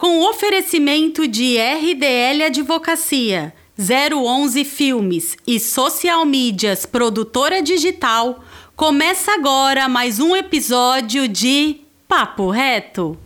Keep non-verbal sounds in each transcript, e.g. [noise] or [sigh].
com oferecimento de RDL Advocacia, 011 Filmes e Social Mídias Produtora Digital, começa agora mais um episódio de Papo Reto.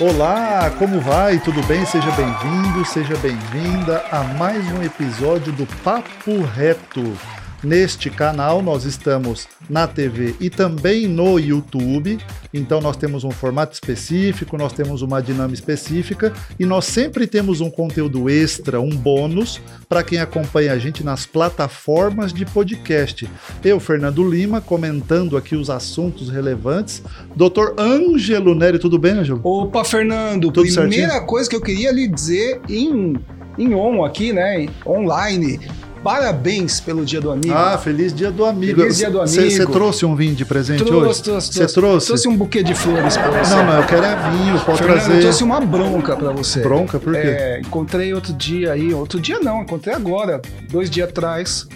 Olá, como vai? Tudo bem? Seja bem-vindo, seja bem-vinda a mais um episódio do Papo Reto. Neste canal nós estamos na TV e também no YouTube. Então nós temos um formato específico, nós temos uma dinâmica específica e nós sempre temos um conteúdo extra, um bônus para quem acompanha a gente nas plataformas de podcast. Eu, Fernando Lima, comentando aqui os assuntos relevantes. Doutor Ângelo Neri, tudo bem, Ângelo? Opa, Fernando, Tudo primeira certinho? coisa que eu queria lhe dizer em, em on aqui, né, online, parabéns pelo Dia do Amigo. Ah, feliz dia do amigo. Feliz dia do Você amigo. trouxe um vinho de presente trouxe, hoje? trouxe, Você trouxe? Trouxe um buquê de flores pra você. Não, não, eu quero é vinho, pode Fernando, trazer. eu trouxe uma bronca pra você. Bronca, por quê? É, encontrei outro dia aí, outro dia não, encontrei agora, dois dias atrás.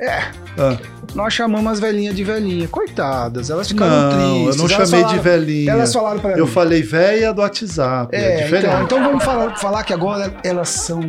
É, Ah, nós chamamos as velhinhas de velhinha. Coitadas, elas ficaram não, tristes. eu não chamei falaram- de velhinha. Elas falaram pra Eu mim. falei véia do WhatsApp. É, É, diferente. então, então vamos falar, falar que agora elas são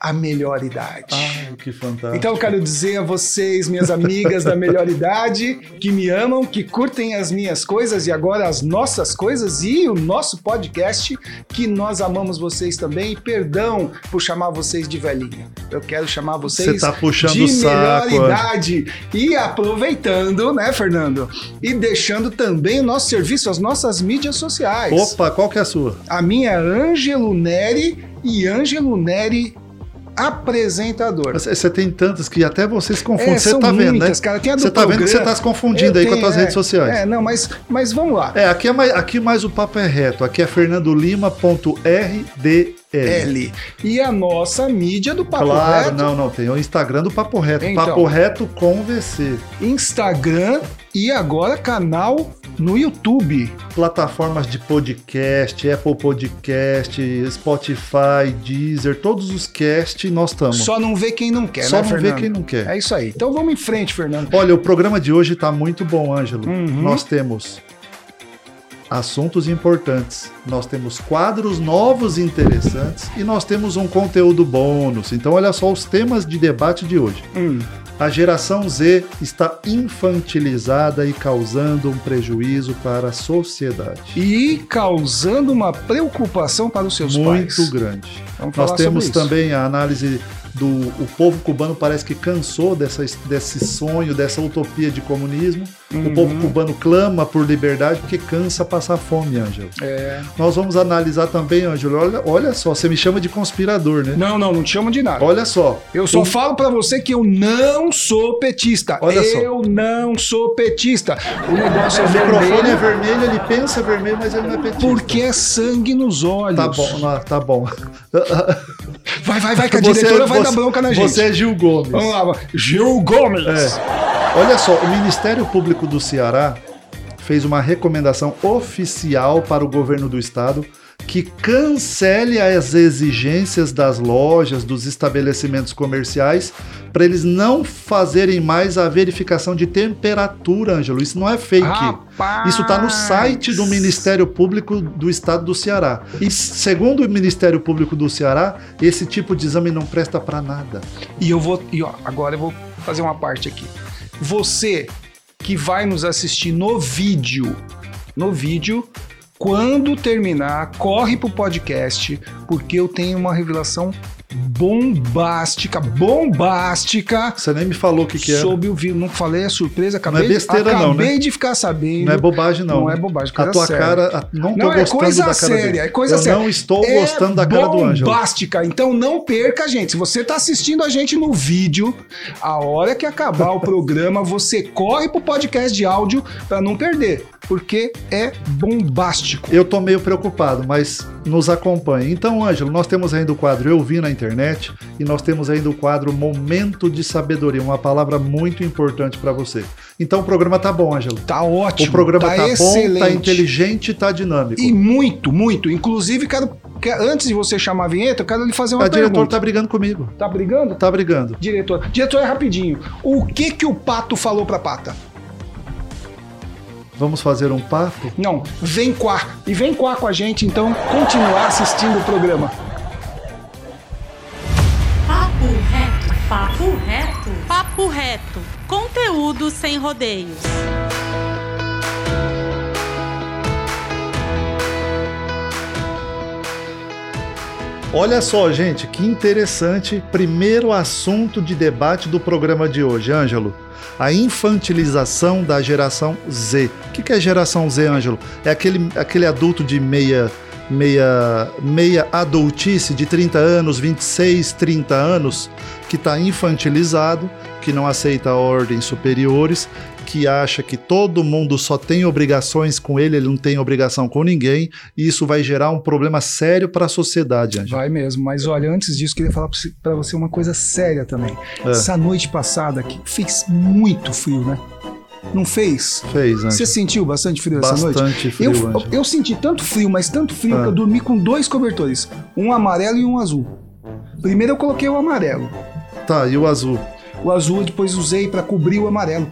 a melhor idade. Ai, que fantástico. Então eu quero dizer a vocês, minhas amigas da melhor idade, que me amam, que curtem as minhas coisas e agora as nossas coisas e o nosso podcast, que nós amamos vocês também. E perdão por chamar vocês de velhinha. Eu quero chamar vocês Você tá puxando de saco, melhor idade. E aproveitando, né, Fernando? E deixando também o nosso serviço, as nossas mídias sociais. Opa, qual que é a sua? A minha é Ângelo Neri e Ângelo Neri apresentador. Você, tem tantas que até você se confunde. É, você são tá vendo, né? muitas, cara. Tem a do Você tá vendo que você tá se confundindo Eu aí com as tenho, tuas é, redes sociais. É, não, mas, mas vamos lá. É, aqui, é mais, aqui mais o papo é reto. Aqui é fernandolima.rdl. L. E a nossa mídia do Papo Claro, Reto, não, não. Tem o Instagram do Papo Reto. Então. Papo Reto com VC. Instagram e agora canal no YouTube. Plataformas de podcast, Apple Podcast, Spotify, Deezer, todos os cast nós estamos. Só não vê quem não quer, Só né, não Fernando? vê quem não quer. É isso aí. Então vamos em frente, Fernando. Olha, o programa de hoje tá muito bom, Ângelo. Uhum. Nós temos assuntos importantes, nós temos quadros novos e interessantes e nós temos um conteúdo bônus. Então, olha só os temas de debate de hoje. Hum, A geração Z está infantilizada e causando um prejuízo para a sociedade. E causando uma preocupação para os seus muito pais. grande. Vamos Nós temos também a análise do o povo cubano parece que cansou dessa, desse sonho, dessa utopia de comunismo. Uhum. O povo cubano clama por liberdade porque cansa passar fome, Ângelo. É. Nós vamos analisar também, Ângelo. Olha, olha só, você me chama de conspirador, né? Não, não, não te chamo de nada. Olha só. Eu só o- falo pra você que eu não sou petista. Olha só. eu não sou petista. O negócio é O microfone vermelho é vermelho, ele pensa vermelho, mas ele não é petista. porque é sangue nos olhos. Tá bom, não, tá bom. Vai, vai, vai, que a Você- diretora vai você- dar bronca na gente. Você é Gil Gomes. Vamos lá, Gil Gomes. É. Olha só, o Ministério Público do Ceará fez uma recomendação oficial para o governo do estado que cancele as exigências das lojas, dos estabelecimentos comerciais, para eles não fazerem mais a verificação de temperatura, Ângelo. Isso não é fake. Rapaz. Isso está no site do Ministério Público do Estado do Ceará. E segundo o Ministério Público do Ceará, esse tipo de exame não presta para nada. E eu vou. E ó, agora eu vou fazer uma parte aqui. Você que vai nos assistir no vídeo, no vídeo, quando terminar, corre pro podcast, porque eu tenho uma revelação bombástica, bombástica Você nem me falou o que, que é. sobre o vídeo. Não falei, é surpresa, acabei, Não é besteira não, acabei né? de ficar sabendo. Não é bobagem, não. Não é bobagem, A coisa tua séria. cara, a- não tô Não, é gostando coisa da cara séria, dele. é coisa Eu séria. não estou É gostando da cara do Ângelo. bombástica, então não perca, gente. Se você tá assistindo a gente no vídeo, a hora que acabar o programa, [laughs] você corre pro podcast de áudio pra não perder, porque é bombástico. Eu tô meio preocupado, mas nos acompanhe. Então, Ângelo, nós temos ainda o quadro Eu Vi na internet e nós temos ainda o quadro Momento de Sabedoria, uma palavra muito importante para você. Então o programa tá bom, Ângelo. Tá ótimo. O programa tá, bom, excelente. tá inteligente tá dinâmico. E muito, muito. Inclusive, quero, antes de você chamar a vinheta, eu quero lhe fazer uma A diretora pergunta. tá brigando comigo. Tá brigando? Tá brigando. Diretor, diretor, é rapidinho. O que que o pato falou pra pata? Vamos fazer um papo? Não, vem quá. E vem quá com a gente, então, continuar assistindo o programa. Papo reto. Papo reto. Papo reto. Conteúdo sem rodeios. Olha só, gente, que interessante. Primeiro assunto de debate do programa de hoje, Ângelo. A infantilização da geração Z. O que é geração Z, Ângelo? É aquele, aquele adulto de meia, meia, meia adultice, de 30 anos, 26, 30 anos, que está infantilizado, que não aceita ordens superiores, que acha que todo mundo só tem obrigações com ele, ele não tem obrigação com ninguém, e isso vai gerar um problema sério para a sociedade, Ângelo. Vai mesmo, mas olha, antes disso, queria falar pra você- uma coisa séria também. É. Essa noite passada aqui fez muito frio, né? Não fez? Fez, Ângelo. Você sentiu bastante frio essa noite? Bastante frio, Eu, eu senti tanto frio, mas tanto frio Ah. que eu dormi com dois cobertores, um amarelo e um azul. Primeiro eu coloquei o amarelo, Tá, e o azul? o azul eu depois usei pra cobrir o amarelo.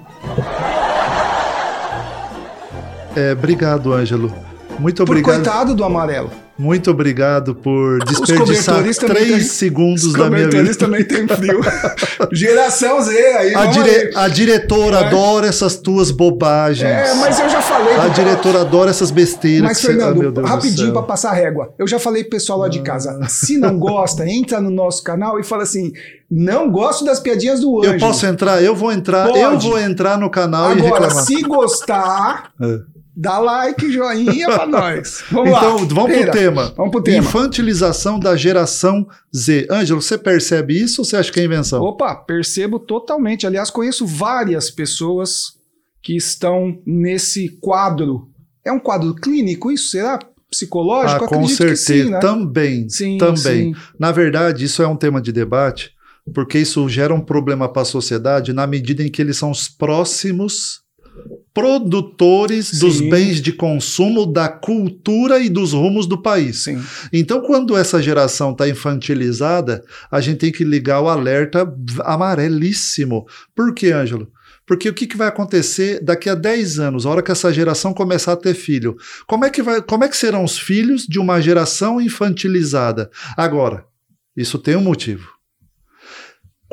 É, obrigado, Ângelo. Muito Por obrigado. coitado do amarelo. Muito obrigado por desperdiçar três têm- segundos Os da minha vida. também tem frio. [laughs] Geração Z, aí A, dire- a diretora É. adora essas tuas bobagens. É, mas eu já falei. A diretora adora essas besteiras. Mas, que você- Fernando, Ah, rapidinho. Ah. pra passar régua. Eu já falei pro pessoal lá de casa. Se não gosta, entra no nosso canal e fala assim: não gosto das piadinhas do Ângelo. Eu posso entrar? Eu vou entrar. Pode. Eu vou entrar no canal e Agora, reclamar. se gostar, É. dá like, joinha pra nós. Vamos lá. Então, vamos Pera, pro tema. Vamos pro tema. Infantilização da geração Z. Ângelo, você percebe isso ou você acha que é invenção? Opa, percebo totalmente. Aliás, conheço várias pessoas que estão nesse quadro. É um quadro clínico isso? Será? Psicológico? Ah, com certeza. sim, né? Também. Sim, também. sim. Na verdade, isso é um tema de debate, porque isso gera um problema para a sociedade na medida em que eles são os próximos produtores dos Sim. bens de consumo, da cultura e dos rumos do país. Sim. Então, quando essa geração está infantilizada, a gente tem que ligar o alerta amarelíssimo. Por quê, Ângelo? Porque o que, que vai acontecer daqui a 10 anos, a hora que essa geração começar a ter filho? Como é que, vai, como é que serão os filhos de uma geração infantilizada? Agora, isso tem um motivo.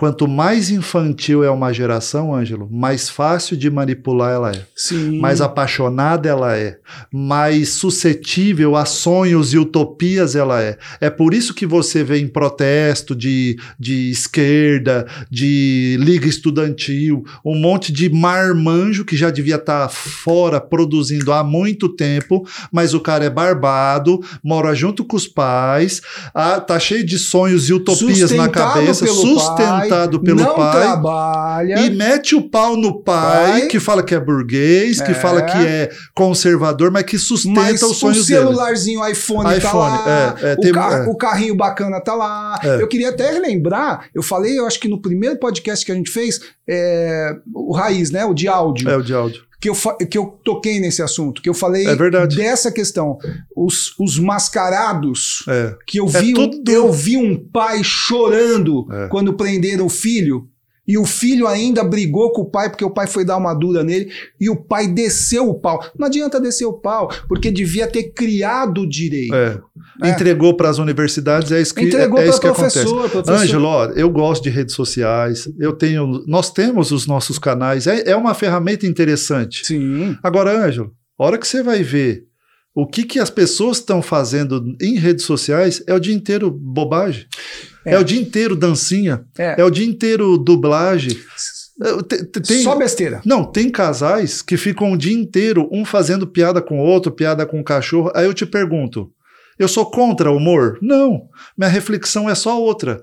Quanto mais infantil é uma geração, Ângelo, mais fácil de manipular ela é Sim. mais apaixonada ela é, mais suscetível a sonhos e utopias ela é. É por isso que você vê em protesto de, de esquerda, de liga estudantil, um monte de marmanjo que já devia estar fora produzindo há muito tempo, mas o cara é barbado, mora junto com os pais, ah, tá cheio de sonhos e utopias na cabeça, sustentado pai, pelo não pai. trabalha. E mete o pau no pai, Pai. que fala que é burguês, que É. fala que é conservador, mas que sustenta mas os o sonhos dele. celularzinho iPhone, tá iPhone, lá, é, é, o, tem- ca- é. o carrinho bacana tá lá. É. Eu queria até relembrar, eu falei, eu acho que no primeiro podcast que a gente fez, é, o Raiz, né, o de áudio, É o de áudio. Que, eu, que eu toquei nesse assunto, que eu falei É verdade. dessa questão. Os, os mascarados, É. que eu É vi, um- tudo- eu vi um pai chorando É. quando prenderam o filho. E o filho ainda brigou com o pai porque o pai foi dar uma dura nele e o pai desceu o pau. Não adianta descer o pau, porque devia ter criado o direito. É. É. Entregou para as universidades, é isso que, Entregou é, é isso que acontece. Ângelo, eu gosto de redes sociais, eu tenho, nós temos os nossos canais, é, é uma ferramenta interessante. Sim. Agora, Ângelo, a hora que você vai ver o que, que as pessoas estão fazendo em redes sociais, é o dia inteiro bobagem. É, É. o dia inteiro dancinha. É. É o dia inteiro dublagem. É, te- te- Tem, Só besteira. não, tem casais que ficam o dia inteiro, um fazendo piada com o outro, piada com o cachorro. Aí eu te pergunto: eu sou contra o humor? Não. Minha reflexão é só outra.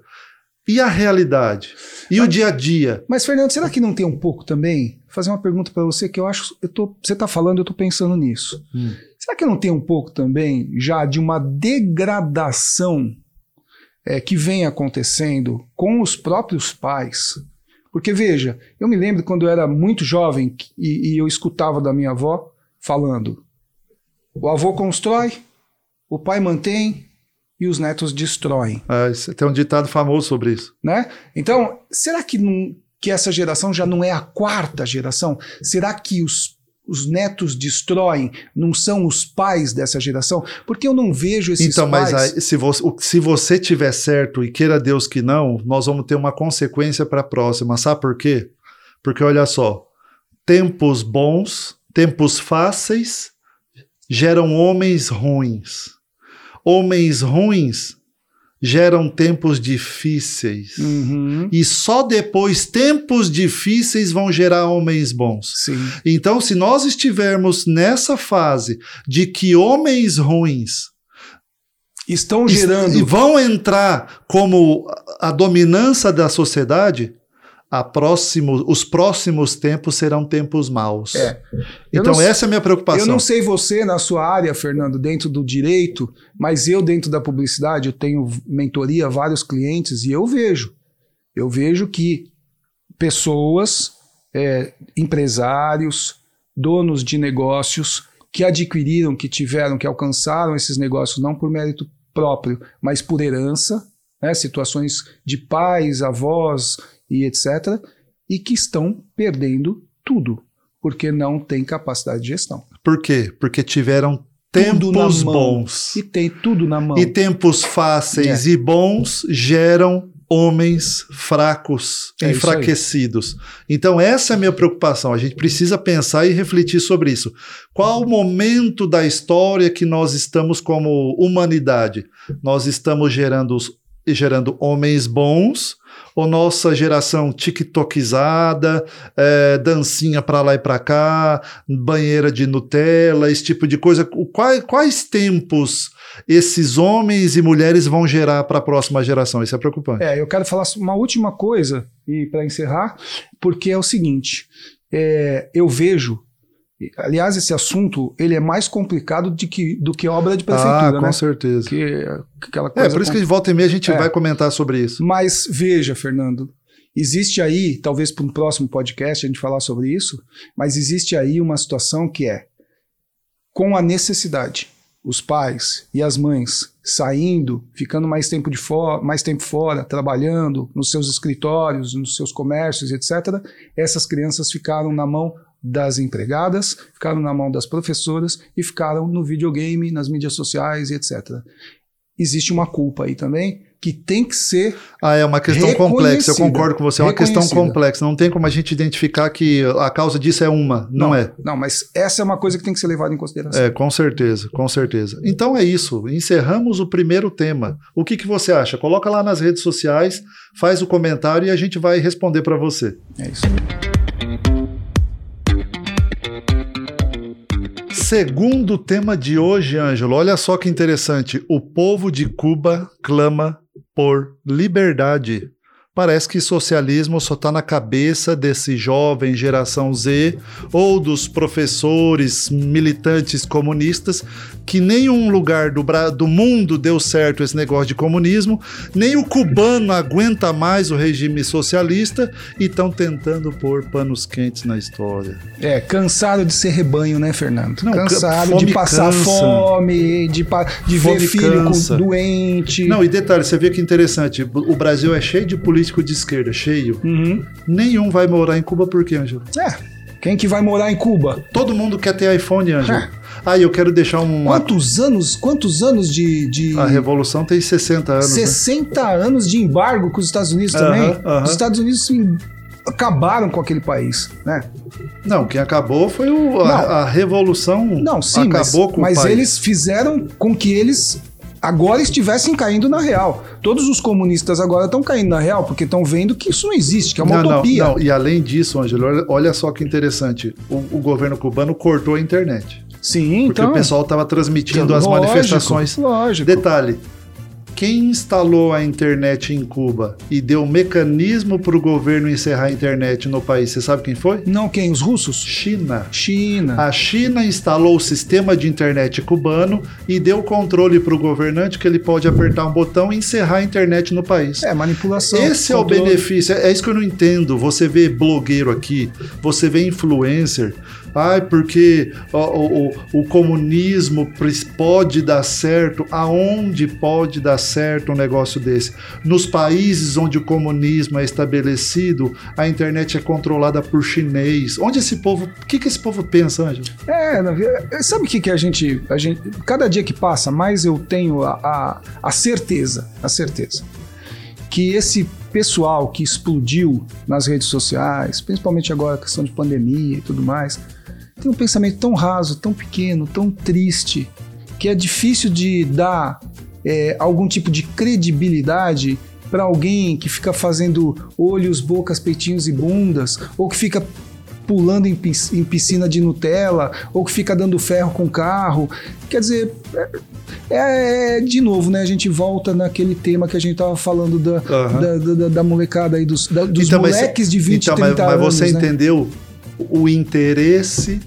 E a realidade? E o dia a dia? Mas, Fernando, será que não tem um pouco também? Vou fazer uma pergunta para você que eu acho. Eu tô, você está falando, eu estou pensando nisso. Hum. Será que não tem um pouco também já de uma degradação é, que vem acontecendo com os próprios pais? Porque, veja, eu me lembro quando eu era muito jovem e, e eu escutava da minha avó falando: o avô constrói, o pai mantém, e os netos destroem. Isso- tem um ditado famoso sobre isso. né? Então, será que, não- que essa geração já não é a quarta geração? Será que os, os netos destroem, não são os pais dessa geração? Porque eu não vejo esses então, mas pais... aí, se, você, se você tiver certo e queira Deus que não, nós vamos ter uma consequência para a próxima. Sabe por quê? Porque olha só, tempos bons, tempos fáceis geram homens ruins. Homens ruins geram tempos difíceis. Uhum, E só depois tempos difíceis vão gerar homens bons. sim. Então, se nós estivermos nessa fase de que homens ruins Estão est- gerando... e vão entrar como a dominância da sociedade, próximo, os próximos tempos serão tempos maus. É. Então, essa é a minha preocupação. Eu não sei você na sua área, Fernando, dentro do direito, mas eu dentro da publicidade, eu tenho mentoria vários clientes e eu vejo. Eu vejo que pessoas, é, empresários, donos de negócios que adquiriram, que tiveram, que alcançaram esses negócios não por mérito próprio, mas por herança, né, situações de pais, avós e etc., e que estão perdendo tudo, porque não tem capacidade de gestão. Por quê? Porque tiveram Tudo na tempos mão. bons. E tem tudo na mão. E tempos fáceis É. e bons geram homens fracos, É enfraquecidos. Então, essa é a minha preocupação. A gente precisa pensar e refletir sobre isso. Qual o momento da história que nós estamos como humanidade? Nós estamos gerando, gerando homens bons ou nossa geração tiktokizada, é, dancinha para lá e para cá, banheira de Nutella, esse tipo de coisa? Quais, quais tempos esses homens e mulheres vão gerar para a próxima geração? Isso é preocupante. É, eu quero falar uma última coisa e para encerrar, porque é o seguinte: é, eu vejo, aliás, esse assunto ele é mais complicado de que, do que obra de ah, prefeitura, com né? certeza. Que, aquela coisa É, por isso que de volta e meia a gente É. vai comentar sobre isso. Mas veja, Fernando, existe aí, talvez para um próximo podcast a gente falar sobre isso, mas existe aí uma situação que é com a necessidade, os pais e as mães saindo, ficando mais tempo de fora, mais tempo fora, trabalhando nos seus escritórios, nos seus comércios, etc. Essas crianças ficaram na mão das empregadas, ficaram na mão das professoras e ficaram no videogame, nas mídias sociais e etc. Existe uma culpa aí também que tem que ser Ah, é uma questão complexa, eu concordo com você, é uma questão complexa. Não tem como a gente identificar que a causa disso é uma, não, é. Não, mas essa é uma coisa que tem que ser levada em consideração. É, com certeza, com certeza. Então é isso, encerramos o primeiro tema. O que, que você acha? Coloca lá nas redes sociais, faz o comentário e a gente vai responder para você. É isso. Segundo tema de hoje, Ângelo, olha só que interessante. O povo de Cuba clama por liberdade. Parece que socialismo só está na cabeça desse jovem geração Z ou dos professores militantes comunistas, que nenhum lugar do, do mundo deu certo esse negócio de comunismo, nem o cubano aguenta mais o regime socialista e estão tentando pôr panos quentes na história. É, cansado de ser rebanho, né, Fernando? Não, cansado de passar cansa. fome, de, pa- de ver Fome filho com- cansa. doente. Não, e detalhe, você vê que interessante, o Brasil é cheio de político de esquerda, cheio. Uhum. Nenhum vai morar em Cuba por quê, Ângelo? É, quem que vai morar em Cuba? Todo mundo quer ter iPhone, Ângelo. É. Ah, eu quero deixar um... Quantos anos, quantos anos de, de A revolução tem 60 anos, né? 60 anos de embargo com os Estados Unidos Aham, também. aham. Os Estados Unidos acabaram com aquele país, né? Não, quem acabou foi o, a, a revolução. Não, sim, mas, acabou com mas o país. eles fizeram com que eles agora estivessem caindo na real. Todos os comunistas agora estão caindo na real porque estão vendo que isso não existe, que é uma não, utopia. Não, não, e além disso, Ângelo, olha, só que interessante. O, o governo cubano cortou a internet. Sim, Porque então. o pessoal estava transmitindo as Lógico, manifestações. Lógico. Detalhe: quem instalou a internet em Cuba e deu mecanismo para o governo encerrar a internet no país, você sabe quem foi? Não quem? Os russos? China. China. A China instalou o sistema de internet cubano e deu controle para o governante que ele pode apertar um botão e encerrar a internet no país. É, manipulação. Esse é o controle. benefício, é é isso que eu não entendo. Você vê blogueiro aqui, você vê influencer, Ai, porque o, o, o, comunismo pode dar certo. Aonde pode dar certo um negócio desse? Nos países onde o comunismo é estabelecido, a internet é controlada por chinês. Onde esse povo. O que, que esse povo pensa, Ângelo? É, sabe o que, que a gente, a gente. Cada dia que passa, mais eu tenho a, a, a certeza, a certeza, que esse pessoal que explodiu nas redes sociais, principalmente agora a questão de pandemia e tudo mais, tem um pensamento tão raso, tão pequeno, tão triste, que é difícil de dar é, algum tipo de credibilidade para alguém que fica fazendo olhos, bocas, peitinhos e bundas, ou que fica pulando em piscina de Nutella, ou que fica dando ferro com carro. Quer dizer, é, é, de novo, né? A gente volta naquele tema que a gente tava falando da, uhum. da, da, da, molecada aí, dos, da, dos então, moleques de 20, então, 30 mas, anos. Mas você né? entendeu o interesse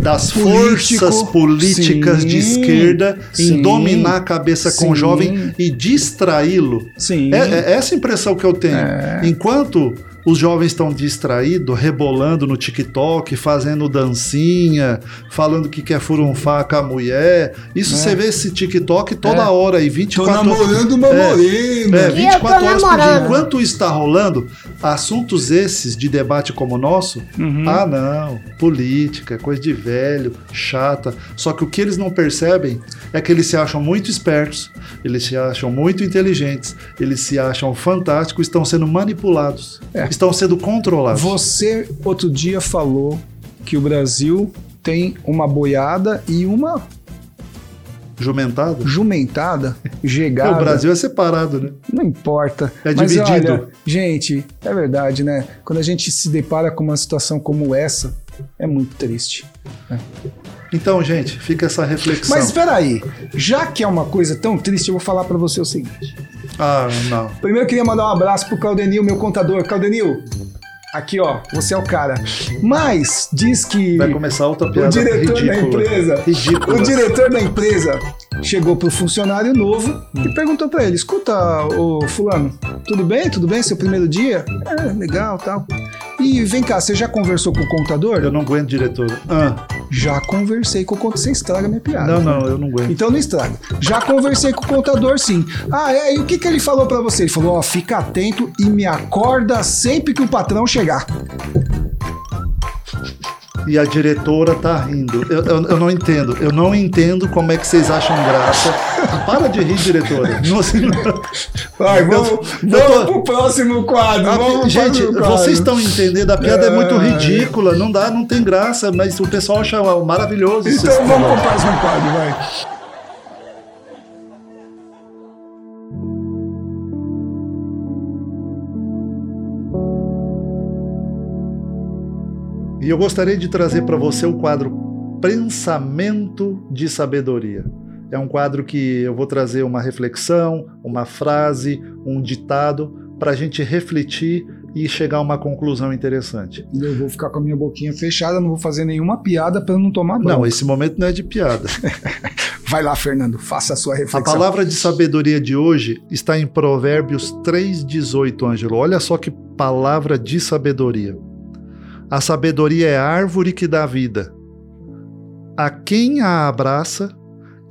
das Político, forças políticas sim, de esquerda sim, em dominar a cabeça sim, com o jovem e distraí-lo. Sim. É, é, essa impressão que eu tenho. É. Enquanto os jovens estão distraídos, rebolando no TikTok, fazendo dancinha, falando que quer furunfar com a mulher. Isso é. você vê esse TikTok toda é. hora aí, 24 horas. Tô namorando uma é, morena. É, 24 horas por dia. Enquanto isso está rolando, assuntos esses de debate como o nosso, uhum. ah não, política, coisa de velho, chata. Só que o que eles não percebem é que eles se acham muito espertos, eles se acham muito inteligentes, eles se acham fantásticos, estão sendo manipulados. É estão sendo controlados. Você outro dia falou que o Brasil tem uma boiada e uma Jumentada? Jumentada, [laughs] gegada. o Brasil é separado, né? Não importa. É Mas dividido. Olha, gente, é verdade, né? Quando a gente se depara com uma situação como essa, é muito triste. Né? Então, gente, fica essa reflexão. Mas espera aí, já que é uma coisa tão triste, eu vou falar para você o seguinte. Ah, não. Primeiro eu queria mandar um abraço pro Caldenil, meu contador. Caldenil, Aqui, ó, você é o cara. Mas diz que. Vai começar outra piada O diretor ridícula. da empresa. Ridícula. O diretor da empresa chegou pro funcionário novo hum. e perguntou para ele: escuta, o fulano, tudo bem? Tudo bem? Seu primeiro dia? É, legal tal. E vem cá, você já conversou com o contador? Eu não aguento, diretor. Ah. Já conversei com o contador. Você estraga minha piada. Não, não, eu não aguento. Então não estraga. Já conversei com o contador, sim. Ah, é? E o que, que ele falou para você? Ele falou: ó, fica atento e me acorda sempre que o patrão chegar e a diretora tá rindo. Eu, eu, eu, não entendo. Eu não entendo como é que vocês acham graça. [laughs] Para de rir, diretora. Não. Vai, vamos, eu, vamos tô... pro próximo quadro. Vamos gente, quadro. vocês estão entendendo? A piada é, é muito ridícula. Não dá, não tem graça, mas o pessoal acha maravilhoso. Então vamos pro próximo quadro, vai. E eu gostaria de trazer para você o quadro Pensamento de Sabedoria. É um quadro que eu vou trazer uma reflexão, uma frase, um ditado para a gente refletir e chegar a uma conclusão interessante. Eu vou ficar com a minha boquinha fechada, não vou fazer nenhuma piada para não tomar banho. Não, esse momento não é de piada. [laughs] Vai lá, Fernando, faça a sua reflexão. A palavra de sabedoria de hoje está em Provérbios 3,18, Ângelo. Olha só que palavra de sabedoria. A sabedoria é a árvore que dá vida. A quem a abraça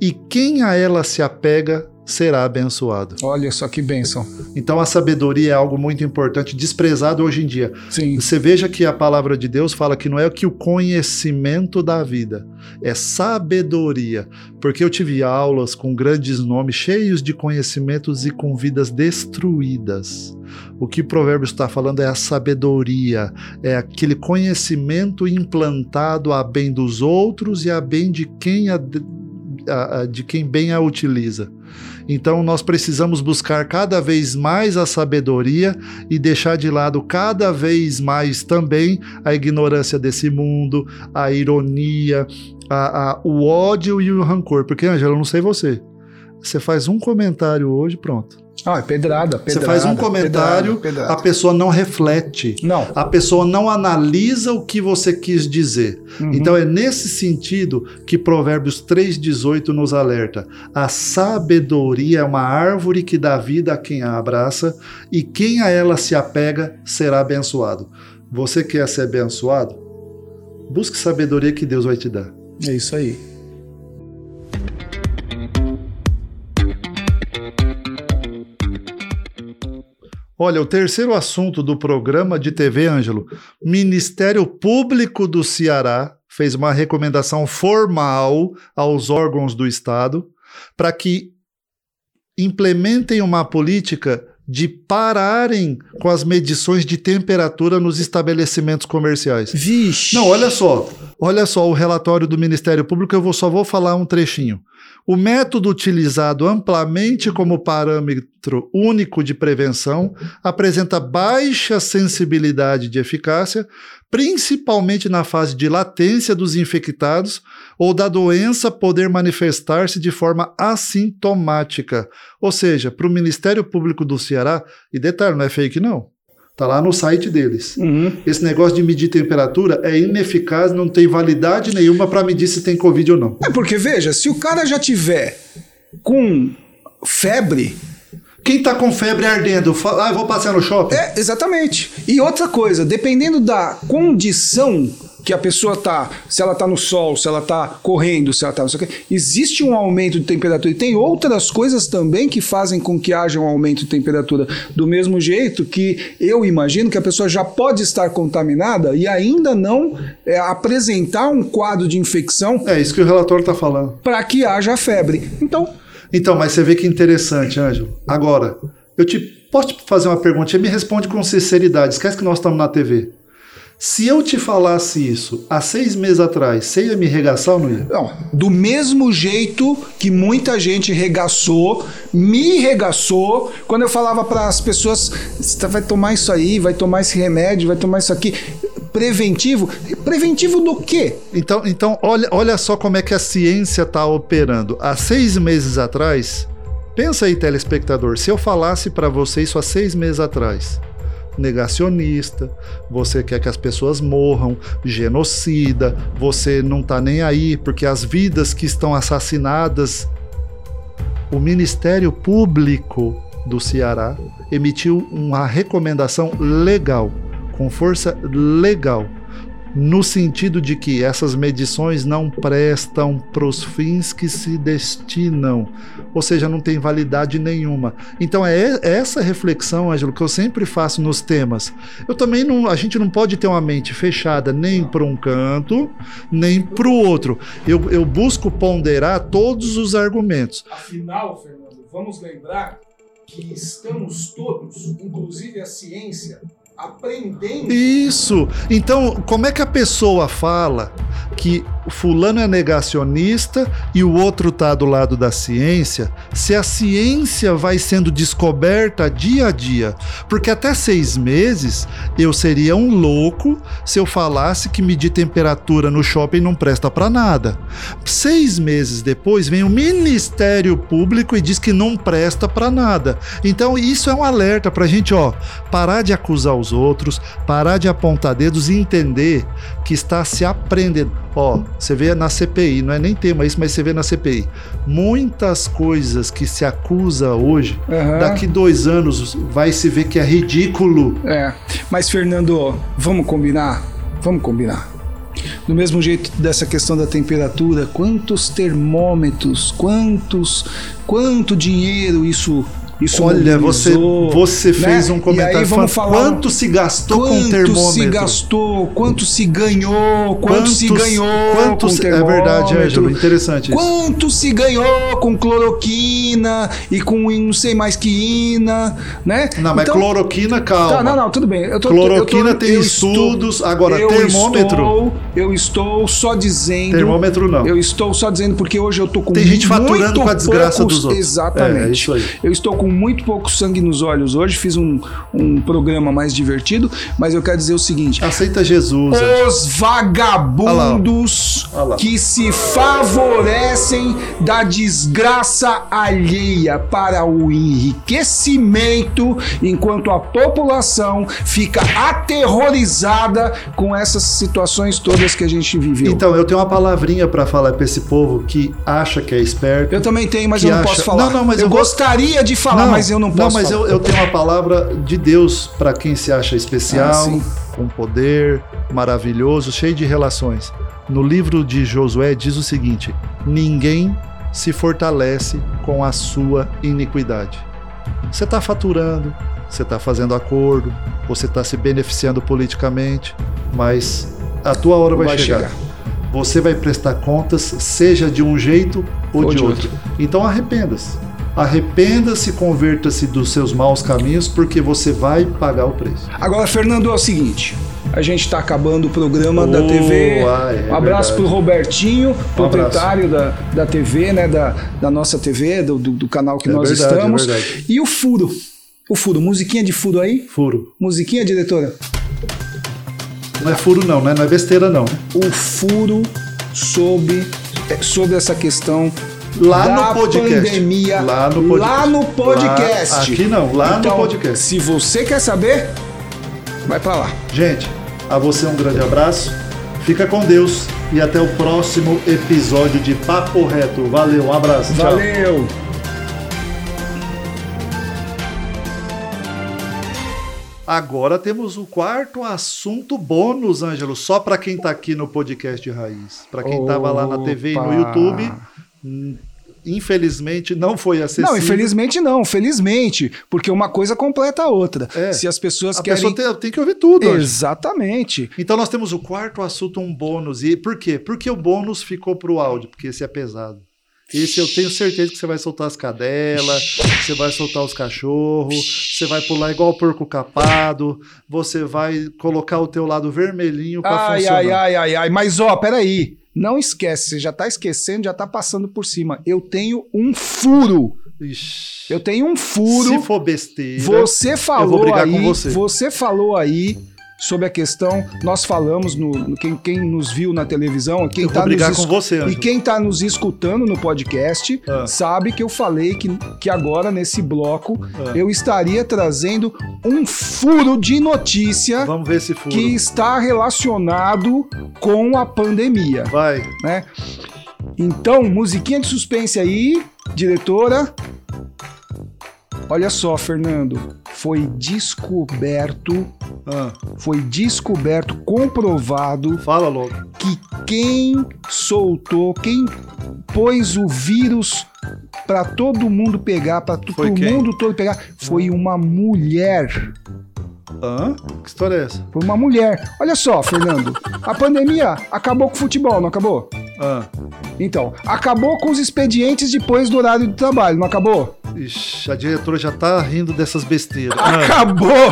e quem a ela se apega será abençoado. Olha só que bênção. Então a sabedoria é algo muito importante, desprezado hoje em dia. Sim. Você veja que a palavra de Deus fala que não é que o conhecimento da vida, é sabedoria. Porque eu tive aulas com grandes nomes, cheios de conhecimentos e com vidas destruídas. O que Provérbios está falando é a sabedoria, é aquele conhecimento implantado a bem dos outros e a bem de quem a, a, a, de quem bem a utiliza. Então nós precisamos buscar cada vez mais a sabedoria e deixar de lado cada vez mais também a ignorância desse mundo, a ironia, a, o ódio e o rancor. Porque, Angela, eu não sei você. Você faz um comentário hoje, pronto. Ah, é pedrada, pedrada. Você faz um comentário, pedrada, pedrada. a pessoa não reflete. Não. A pessoa não analisa o que você quis dizer. Uhum. Então é nesse sentido que Provérbios 3,18 nos alerta. A sabedoria é uma árvore que dá vida a quem a abraça, e quem a ela se apega será abençoado. Você quer ser abençoado? Busque sabedoria que Deus vai te dar. É isso aí. Olha, o terceiro assunto do programa de TV, Ângelo, Ministério Público do Ceará fez uma recomendação formal aos órgãos do Estado para que implementem uma política de pararem com as medições de temperatura nos estabelecimentos comerciais. Vixe! Não, olha só. Olha só o relatório do Ministério Público, eu vou, só vou falar um trechinho. O método utilizado amplamente como parâmetro único de prevenção apresenta baixa sensibilidade de eficácia, principalmente na fase de latência dos infectados ou da doença poder manifestar-se de forma assintomática. Ou seja, para o Ministério Público do Ceará, e detalhe, não é fake não, Tá lá no site deles. Uhum. Esse negócio de medir temperatura é ineficaz, não tem validade nenhuma para medir se tem Covid ou não. É porque, veja, se o cara já tiver com febre. Quem tá com febre ardendo, ah, eu vou passear no shopping? É, exatamente. E outra coisa, dependendo da condição que a pessoa tá, se ela tá no sol, se ela tá correndo, se ela tá não sei o quê, existe um aumento de temperatura. E tem outras coisas também que fazem com que haja um aumento de temperatura. Do mesmo jeito que eu imagino que a pessoa já pode estar contaminada e ainda não é, apresentar um quadro de infecção. É isso que o relatório está falando. Para que haja febre. Então. Então, mas você vê que interessante, Ângelo. Agora, eu te posso te fazer uma pergunta? Você me responde com sinceridade. Esquece que nós estamos na TV. Se eu te falasse isso há seis meses atrás, você ia me regaçar ou não ia? Não, do mesmo jeito que muita gente regaçou, me regaçou, quando eu falava para as pessoas: você vai tomar isso aí, vai tomar esse remédio, vai tomar isso aqui. Preventivo? Preventivo do quê? Então, então olha, olha só como é que a ciência está operando. Há seis meses atrás, pensa aí, telespectador, se eu falasse para você isso há seis meses atrás negacionista, você quer que as pessoas morram, genocida, você não tá nem aí porque as vidas que estão assassinadas. O Ministério Público do Ceará emitiu uma recomendação legal, com força legal, no sentido de que essas medições não prestam para os fins que se destinam, ou seja, não tem validade nenhuma. Então é essa reflexão, Ângelo, que eu sempre faço nos temas. Eu também não, a gente não pode ter uma mente fechada nem para um canto, nem para o outro. Eu, eu busco ponderar todos os argumentos. Afinal, Fernando, vamos lembrar que estamos todos, inclusive a ciência, aprendendo. Isso. Então, como é que a pessoa fala que fulano é negacionista e o outro tá do lado da ciência, se a ciência vai sendo descoberta dia a dia? Porque até seis meses eu seria um louco se eu falasse que medir temperatura no shopping não presta para nada. Seis meses depois vem o Ministério Público e diz que não presta para nada. Então isso é um alerta para gente, ó, parar de acusar os outros, parar de apontar dedos e entender que está se aprendendo. Ó, você vê na CPI, não é nem tema isso, mas você vê na CPI. Muitas coisas que se acusa hoje, uhum. daqui dois anos vai se ver que é ridículo. É, mas Fernando, vamos combinar? Vamos combinar. Do mesmo jeito dessa questão da temperatura, quantos termômetros, quantos, quanto dinheiro isso isso Olha, você, você fez né? um comentário falando falar quanto se gastou quanto com termômetro. Quanto se gastou, quanto se ganhou, quanto quantos, se ganhou com termômetro. É verdade, Ângelo, interessante Quanto isso. se ganhou com cloroquina e com não sei mais que ina, né? Não, mas então, cloroquina, calma. Tá, não, não, tudo bem. Eu tô, cloroquina eu tô, tem eu estudos, estou, agora termômetro... Estou, eu estou só dizendo... Termômetro não. Eu estou só dizendo porque hoje eu tô com Tem gente faturando com a desgraça poucos, dos outros. Exatamente. É, é isso aí. Eu estou com com muito pouco sangue nos olhos hoje, fiz um, um programa mais divertido, mas eu quero dizer o seguinte: aceita Jesus. Os vagabundos Olha lá. Olha lá. que se favorecem da desgraça alheia para o enriquecimento, enquanto a população fica aterrorizada com essas situações todas que a gente viveu. Então, eu tenho uma palavrinha para falar para esse povo que acha que é esperto. Eu também tenho, mas eu não acha... posso falar. Não, não, mas eu, eu gostaria de falar não, mas eu não posso. Não, mas eu, eu, tenho uma palavra de Deus para quem se acha especial, ah, com poder, maravilhoso, cheio de relações. No livro de Josué diz o seguinte: ninguém se fortalece com a sua iniquidade. Você está faturando, você está fazendo acordo, você está se beneficiando politicamente, mas a tua hora vai, Vai chegar. chegar. Você vai prestar contas, seja de um jeito ou, Ou de de outro. Então arrependa-se. Arrependa-se, converta-se dos seus maus caminhos, porque você vai pagar o preço. Agora, Fernando, é o seguinte. A gente está acabando o programa da Oh, TV. ai, é um abraço verdade. pro Robertinho, proprietário da, da TV, né? Da, da nossa TV, do, do, do canal que É nós verdade, é estamos. verdade. E o furo. O furo, musiquinha de furo aí? Furo. Musiquinha, diretora? Não é furo, não, né? Não é besteira, não. O furo sobre, é, sobre essa questão Lá no podcast. pandemia. Lá no podcast. Lá no podcast. Lá- aqui não, lá Então, no podcast. Se você quer saber, vai pra lá. Gente, a você um grande abraço. Fica com Deus e até o próximo episódio de Papo Reto. Valeu, um abraço. Tchau. Valeu! Agora temos o quarto assunto bônus, Ângelo, só para quem tá aqui no podcast Raiz. Para quem tava lá na TV e no. YouTube, infelizmente não foi acessível. Não, infelizmente não, felizmente, porque uma coisa completa a outra. É. Se as pessoas a querem pessoa tem, tem que ouvir tudo. Exatamente. Então nós temos o quarto assunto, um bônus. E por quê? Porque o bônus ficou pro áudio, porque esse é pesado. Esse eu tenho certeza que você vai soltar as cadelas, você vai soltar os cachorros, você vai pular igual o porco capado, você vai colocar o teu lado vermelhinho pra Ai, funcionar. ai, ai, ai, ai. Mas ó, peraí. Não esquece, você já tá esquecendo, já tá passando por cima. Eu tenho um furo. Ixi. Eu tenho um furo. Se for besteira, Você falou brigar aí, com você. você falou aí sobre a questão, nós falamos no, no- quem, quem nos viu na televisão, quem tá vou brigar nos com você, E quem está nos escutando no podcast Ah. sabe que eu falei que, que agora, nesse bloco, Ah. eu estaria trazendo um furo de notícia Vamos ver se furo. que está relacionado com a pandemia, Vai. né? Então, musiquinha de suspense aí, diretora. Olha só, Fernando, foi descoberto, Ah, foi descoberto, comprovado fala logo. que quem soltou, quem pôs o vírus para todo mundo pegar, para Foi o quem? mundo todo pegar, foi uma mulher. Hã? Que história é essa? Foi uma mulher. Olha só, Fernando, a pandemia acabou com o futebol, não acabou? Ah. Então, acabou com os expedientes depois do horário de trabalho, não acabou? Ixi, a diretora já tá rindo dessas besteiras. Acabou!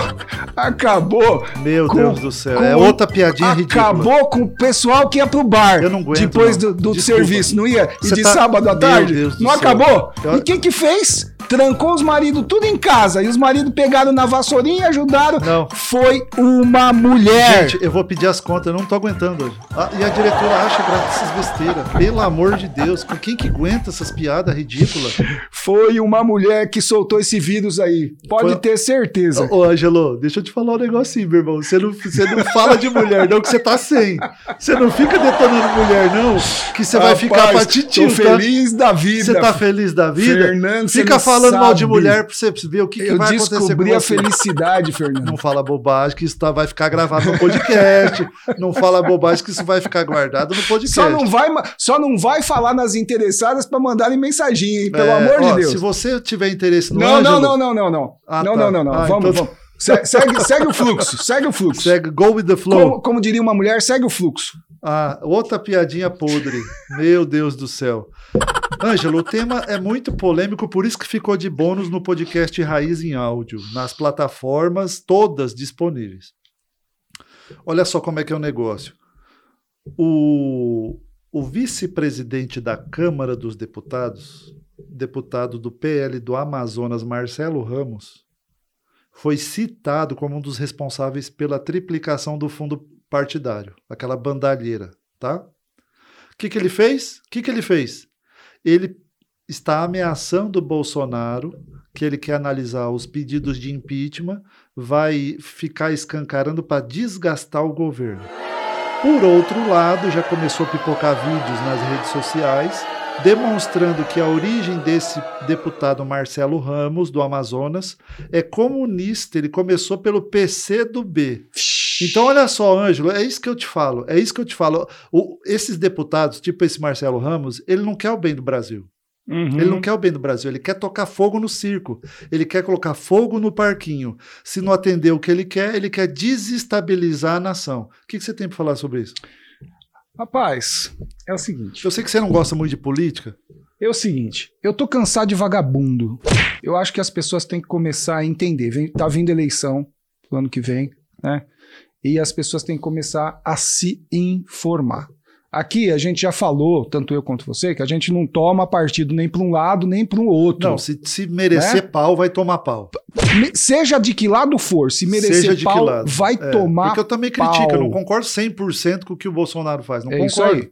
Acabou! meu com- Deus do céu. É outra piadinha ridícula. Acabou com o pessoal que ia pro bar Eu não aguento, depois não. do, do serviço, não ia? E Você de tá- sábado à Meu tarde? Deus do não acabou? E o que que fez? Trancou os maridos tudo em casa e os maridos pegaram na vassourinha e ajudaram. Não. Foi uma mulher. Gente, eu vou pedir as contas, eu não tô aguentando hoje. Ah, e a diretora acha graça essas besteiras. Pelo amor de Deus, com quem que aguenta essas piadas ridículas? [laughs] Foi uma mulher que soltou esse vírus aí. Pode Foi- ter certeza. Ô, Ângelo, deixa eu te falar um negocinho, meu irmão. Você não, você não fala de mulher, não, que você tá sem. Você não fica detonando mulher, não, que você vai ficar Rapaz, pra titio, Tô tá? feliz da vida. Você tá feliz da vida? Fernando, Fica não falando mal de sabe. mulher pra você ver o que, que vai acontecer com descobri a você. felicidade, [laughs] Fernando. Não fala bobagem que isso tá- vai ficar gravado no podcast. não fala bobagem que isso vai ficar guardado no podcast. Só não, vai, só não vai falar nas interessadas pra mandarem mensaginha, hein? Pelo É, amor ó, de Deus. Se você tiver interesse no Não, não, Ângelo, não, não, não, não. Ah, não, tá. não, não, não. Ah, vamos, então- vamos. Se- Segue, segue o fluxo, segue o fluxo. segue Go with the Flow. Como, como diria uma mulher, segue o fluxo. Ah, outra piadinha podre. Meu Deus do céu. Ângelo, o tema é muito polêmico, por isso que ficou de bônus no podcast Raiz em áudio, nas plataformas todas disponíveis. Olha só como é que é o negócio. O, o vice-presidente da Câmara dos Deputados, deputado do PL do Amazonas, Marcelo Ramos, foi citado como um dos responsáveis pela triplicação do fundo partidário, aquela bandalheira, tá? O que, que ele fez? O que, que ele fez? Ele está ameaçando o Bolsonaro, que ele quer analisar os pedidos de impeachment, vai ficar escancarando para desgastar o governo. Por outro lado, já começou a pipocar vídeos nas redes sociais demonstrando que a origem desse deputado Marcelo Ramos, do Amazonas, é comunista. Ele começou pelo PC do B. Então, olha só, Ângelo, é isso que eu te falo. É isso que eu te falo. O- esses deputados, tipo esse Marcelo Ramos, ele não quer o bem do Brasil. Uhum. Ele não quer o bem do Brasil, ele quer tocar fogo no circo, ele quer colocar fogo no parquinho. Se não atender o que ele quer, ele quer desestabilizar a nação. O que, que você tem para falar sobre isso? Rapaz, é o seguinte. Eu sei que você não gosta muito de política. É o seguinte, eu tô cansado de vagabundo. Eu acho que as pessoas têm que começar a entender. Vem, tá vindo eleição no ano que vem, né? E as pessoas têm que começar a se informar. Aqui a gente já falou, tanto eu quanto você, que a gente não toma partido nem para um lado nem para o outro. Não, se, se merecer Né? pau, vai tomar pau. Seja de que lado for, se merecer Seja de que pau, lado. vai É, tomar Porque eu também critico, eu não pau. concordo 100% com o que o Bolsonaro faz. Não É concordo.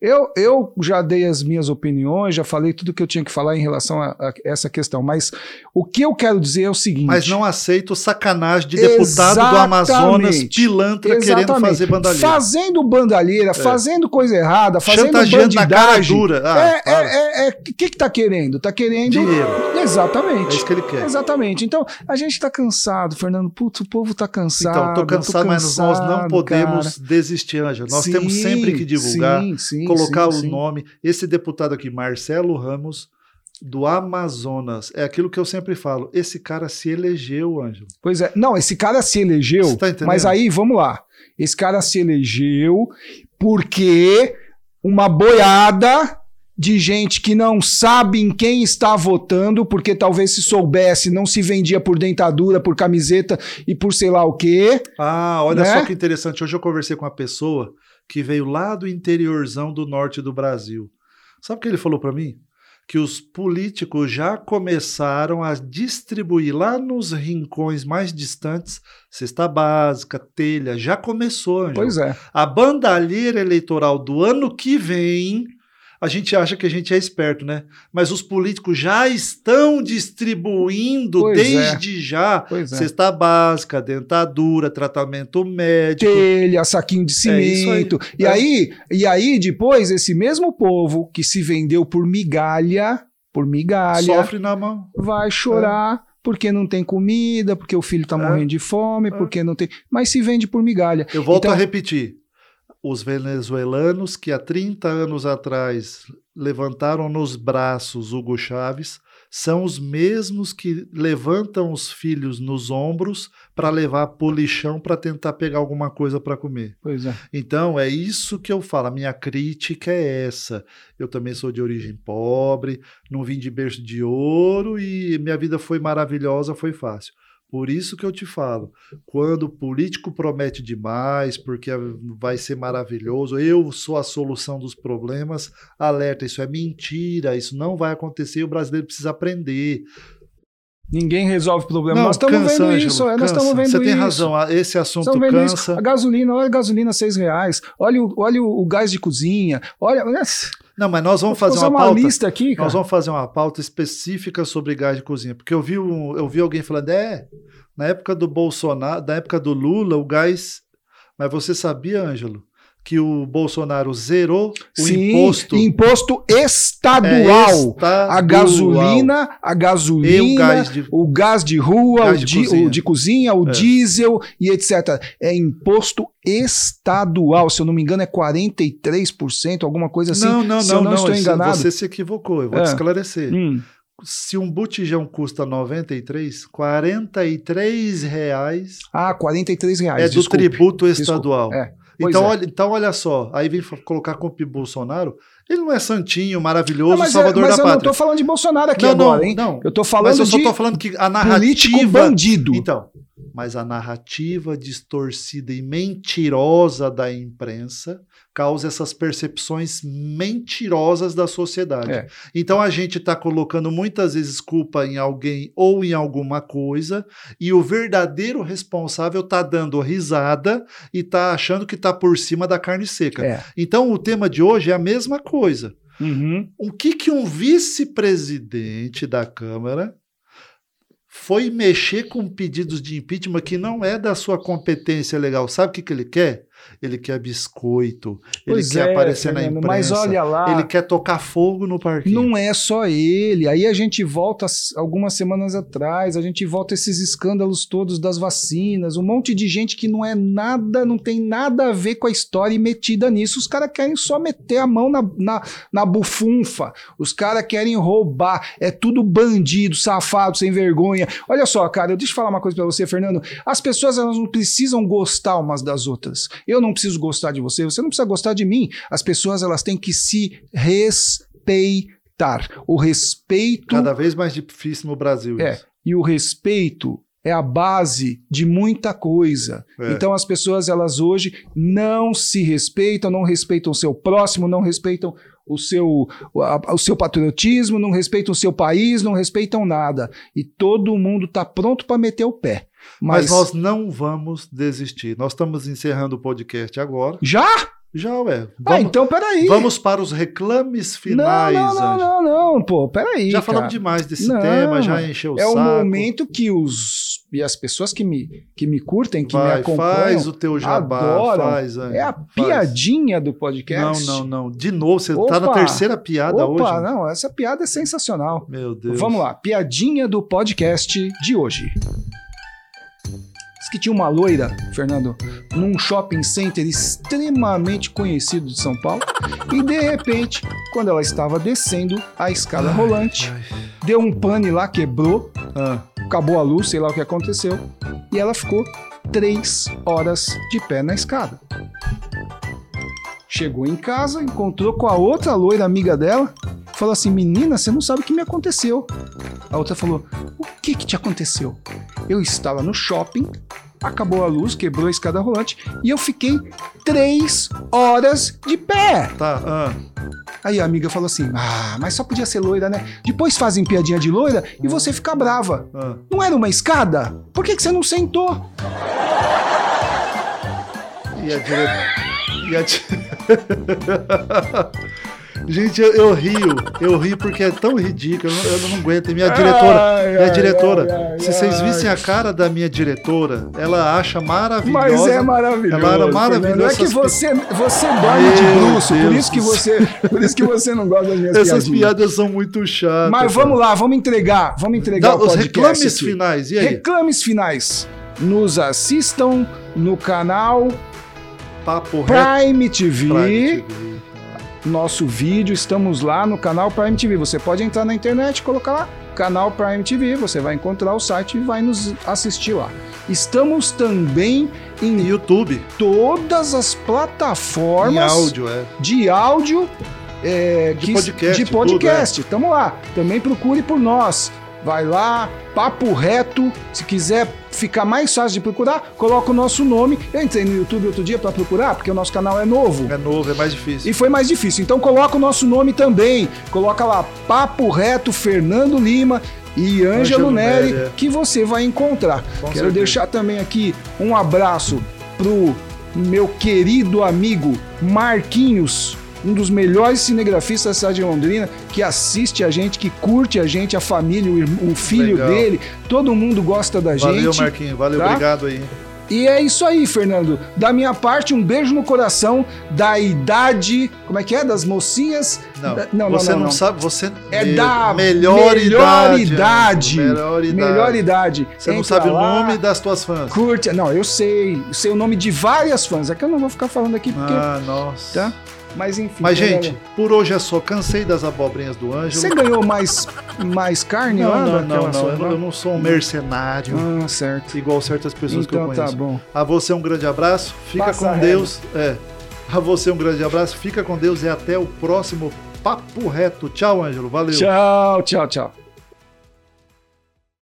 Eu, eu já dei as minhas opiniões, já falei tudo que eu tinha que falar em relação a, a essa questão, mas o que eu quero dizer é o seguinte. Mas não aceito sacanagem de deputado do Amazonas, Exatamente. pilantra, querendo Exatamente. fazer bandalheira. Fazendo bandalheira, fazendo coisa errada, fazendo Chantageando na cara bandidagem. dura. Ah, é, é, é, é, o que que tá querendo? Tá querendo... Dinheiro. É Exatamente. isso que ele quer. Exatamente. Então, a gente tá cansado, Fernando. Putz, o povo tá cansado. Então, tô eu cansado, mas nós não cansado, podemos cara. desistir, Ângelo. Nós Sim, temos sempre que divulgar, sim, sim, colocar sim, o sim. nome. Esse deputado aqui, Marcelo Ramos, do Amazonas, é aquilo que eu sempre falo. Esse cara se elegeu, Ângelo. Pois é. Não, esse cara se elegeu. Você tá entendendo? mas aí, vamos lá. Esse cara se elegeu porque uma boiada de gente que não sabe em quem está votando, porque talvez se soubesse, não se vendia por dentadura, por camiseta e por sei lá o quê. Ah, olha Né? só que interessante. Hoje eu conversei com uma pessoa que veio lá do interiorzão do norte do Brasil. Sabe o que ele falou para mim? Que os políticos já começaram a distribuir lá nos rincões mais distantes cesta básica, telha, já começou, Ângelo. Pois é. A bandalheira eleitoral do ano que vem, a gente acha que a gente é esperto, né? Mas os políticos já estão distribuindo Pois é. desde já Pois é. cesta básica, dentadura, tratamento médico. telha, saquinho de É isso aí. cimento. E É. aí, e aí depois esse mesmo povo que se vendeu por migalha, por migalha, Sofre na mão. vai chorar porque não tem comida, porque o filho tá É. morrendo de fome, porque não tem, mas se vende por migalha. Eu volto Então- a repetir. Os venezuelanos que há 30 anos atrás levantaram nos braços Hugo Chávez são os mesmos que levantam os filhos nos ombros para levar pro lixão para tentar pegar alguma coisa para comer. Pois é. Então é isso que eu falo. A minha crítica é essa. Eu também sou de origem pobre, não vim de berço de ouro e minha vida foi maravilhosa, foi fácil. Por isso que eu te falo, quando o político promete demais, porque vai ser maravilhoso, eu sou a solução dos problemas, alerta, isso é mentira, isso não vai acontecer, o brasileiro precisa aprender. Ninguém resolve o problema. Não, nós estamos cansa, vendo Ângelo, isso, é, nós cansa. estamos vendo Você tem isso. razão, a- esse assunto vendo isso. cansa. A gasolina, olha a gasolina seis reais. Olha, o- olha o, o gás de cozinha. Olha, Não, mas nós vamos vou fazer uma, pauta. lista aqui, cara. Nós vamos fazer uma pauta específica sobre gás de cozinha, porque eu vi, um- eu vi alguém falando, é, na época do Bolsonaro, na época do Lula, o gás. Mas você sabia, Ângelo, que o Bolsonaro zerou o Sim, imposto imposto é, estadual. estadual. a gasolina, a gasolina, o gás de- o gás de rua, Gás o, de cozinha. o de cozinha, o É. diesel e etc. É imposto estadual. Se eu não me engano, é 43%, alguma coisa assim. não, não, se não, eu não, não, estou enganado. Você se equivocou, eu vou É. te esclarecer. Hum, Se um botijão custa 93, 43 reais Ah, 43 reais. é do desculpe. tributo Desculpe. estadual. É, pois Então, é. olha, então, olha só, aí vem colocar com o Bolsonaro, ele não é santinho, maravilhoso, Não, mas, é- salvador mas da eu não pátria. estou falando de Bolsonaro aqui Não, agora, não, hein? não. Eu estou falando Mas eu só falando que a político narrativa... bandido. Então, mas a narrativa distorcida e mentirosa da imprensa causa essas percepções mentirosas da sociedade. É. Então a gente está colocando muitas vezes culpa em alguém ou em alguma coisa e o verdadeiro responsável está dando risada e está achando que está por cima da carne seca. É. Então o tema de hoje é a mesma coisa. Uhum. O que, que um vice-presidente da Câmara foi mexer com pedidos de impeachment que não é da sua competência legal? Sabe o que, que ele quer? Ele quer biscoito, Pois ele quer é, aparecer na Fernando, imprensa. mas olha lá. Ele quer tocar fogo no parquinho. Não é só ele. Aí a gente volta algumas semanas atrás, a gente volta esses escândalos todos das vacinas, um monte de gente que não é nada, não tem nada a ver com a história e metida nisso. Os caras querem só meter a mão na, na, na bufunfa. Os caras querem roubar. É tudo bandido, safado, sem vergonha. Olha só, cara, deixa eu falar uma coisa pra você, Fernando. As pessoas elas não precisam gostar umas das outras. Eu não preciso gostar de você, você não precisa gostar de mim. As pessoas elas têm que se respeitar. O respeito Cada vez mais difícil no Brasil. é, isso. e o respeito é a base de muita coisa. É. Então as pessoas elas hoje não se respeitam, não respeitam o seu próximo, não respeitam o seu, a- o seu patriotismo, não respeitam o seu país, não respeitam nada. E todo mundo está pronto para meter o pé. Mas, Mas, nós não vamos desistir. Nós estamos encerrando o podcast agora. já? Já, ué. ah, Vamos, então peraí. vamos para os reclames não, finais, não, não, Ângelo. não, não, pô, peraí. Já cara. falamos demais desse Não, tema, já encheu o É o saco. momento que os e as pessoas que me, que me curtem, que me Vai, acompanham, faz o teu jabá, adoram. faz, Ângelo, é a faz. piadinha do Não, podcast. não, não. De novo, você tá Opa! na terceira piada Opa, hoje. não, essa piada é sensacional. Meu Deus. Vamos lá, piadinha do podcast de hoje. Diz que tinha uma loira, Fernando, num shopping center extremamente conhecido de São Paulo, e de repente, quando ela estava descendo a escada rolante, Ai, deu um pane lá, quebrou, ah, acabou a luz, sei lá o que aconteceu, e ela ficou três horas de pé na escada. Chegou em casa, encontrou com a outra loira amiga dela, falou assim: Menina, você não sabe o que me aconteceu. A outra falou: O que que te aconteceu? Eu estava no shopping, acabou a luz, quebrou a escada rolante e eu fiquei três horas de pé. tá, ah. Aí a amiga falou assim: Ah, mas só podia ser loira, né? Depois fazem piadinha de loira e você fica brava. ah. Não era uma escada? Por que, que você não sentou? E a diretora. E a di- [laughs] Gente, eu, eu rio, eu rio porque é tão ridículo, eu não, eu não aguento. E minha diretora, Ai, minha ai, diretora, ai, se vocês vissem a cara da minha diretora, ela acha maravilhosa. Mas é maravilhoso. Ela era maravilhosa. Fernando. É que você, você dorme de bruxo, por isso, que você, por isso que você não gosta das minhas Essas piadinhas. piadas são muito chatas. Mas vamos lá, vamos entregar, vamos entregar Dá os reclames aqui. finais, e aí? Reclames finais. Nos assistam no canal Papo reto. Prime TV. Prime TV. nosso vídeo, estamos lá no canal Prime TV. Você pode entrar na internet colocar lá canal Prime TV, você vai encontrar o site e vai nos assistir lá. Estamos também em YouTube, todas as plataformas áudio, é. de áudio é, De que- podcast, de podcast. Tamo lá. Também procure por nós. Vai lá, papo reto. Se quiser ficar mais fácil de procurar, coloca o nosso nome. Eu entrei no YouTube outro dia para procurar, porque o nosso canal é novo. É novo, é mais difícil. E foi mais difícil. Então coloca o nosso nome também. Coloca lá Papo Reto Fernando Lima e Ângelo Neri, Neri, é. que você vai encontrar. Com Quero certeza. deixar também aqui um abraço pro meu querido amigo Marquinhos, um dos melhores cinegrafistas da cidade de Londrina, que assiste a gente, que curte a gente, a família, o, o filho Legal. dele, todo mundo gosta da Valeu, gente. Marquinhos. Valeu, tá? obrigado aí. E é isso aí, Fernando. Da minha parte, um beijo no coração da idade. Como é que é? Das mocinhas? Não, Da- não, você não, não, não. sabe, você É me- da melhor, melhor idade. idade. Melhor idade. Melhor idade. Você não Entra sabe lá, o nome das tuas fãs. Curte. Não, eu sei. Sei o nome de várias fãs. É que eu não vou ficar falando aqui porque. Ah, nossa. Tá? Mas enfim. Mas, Fernando, gente, por hoje é só. Cansei das abobrinhas do Você Ângelo. ganhou mais, mais carne lá Não, não, daquela não, não. sua Eu, não- eu não sou um mercenário. Ah, certo. Igual certas pessoas que eu Então tá conheço. bom. A você um grande abraço. Fica Passa com. Deus. É. A você um grande abraço. Fica com Deus e até o próximo Papo Reto. Tchau, Ângelo. Valeu. Tchau, tchau, tchau.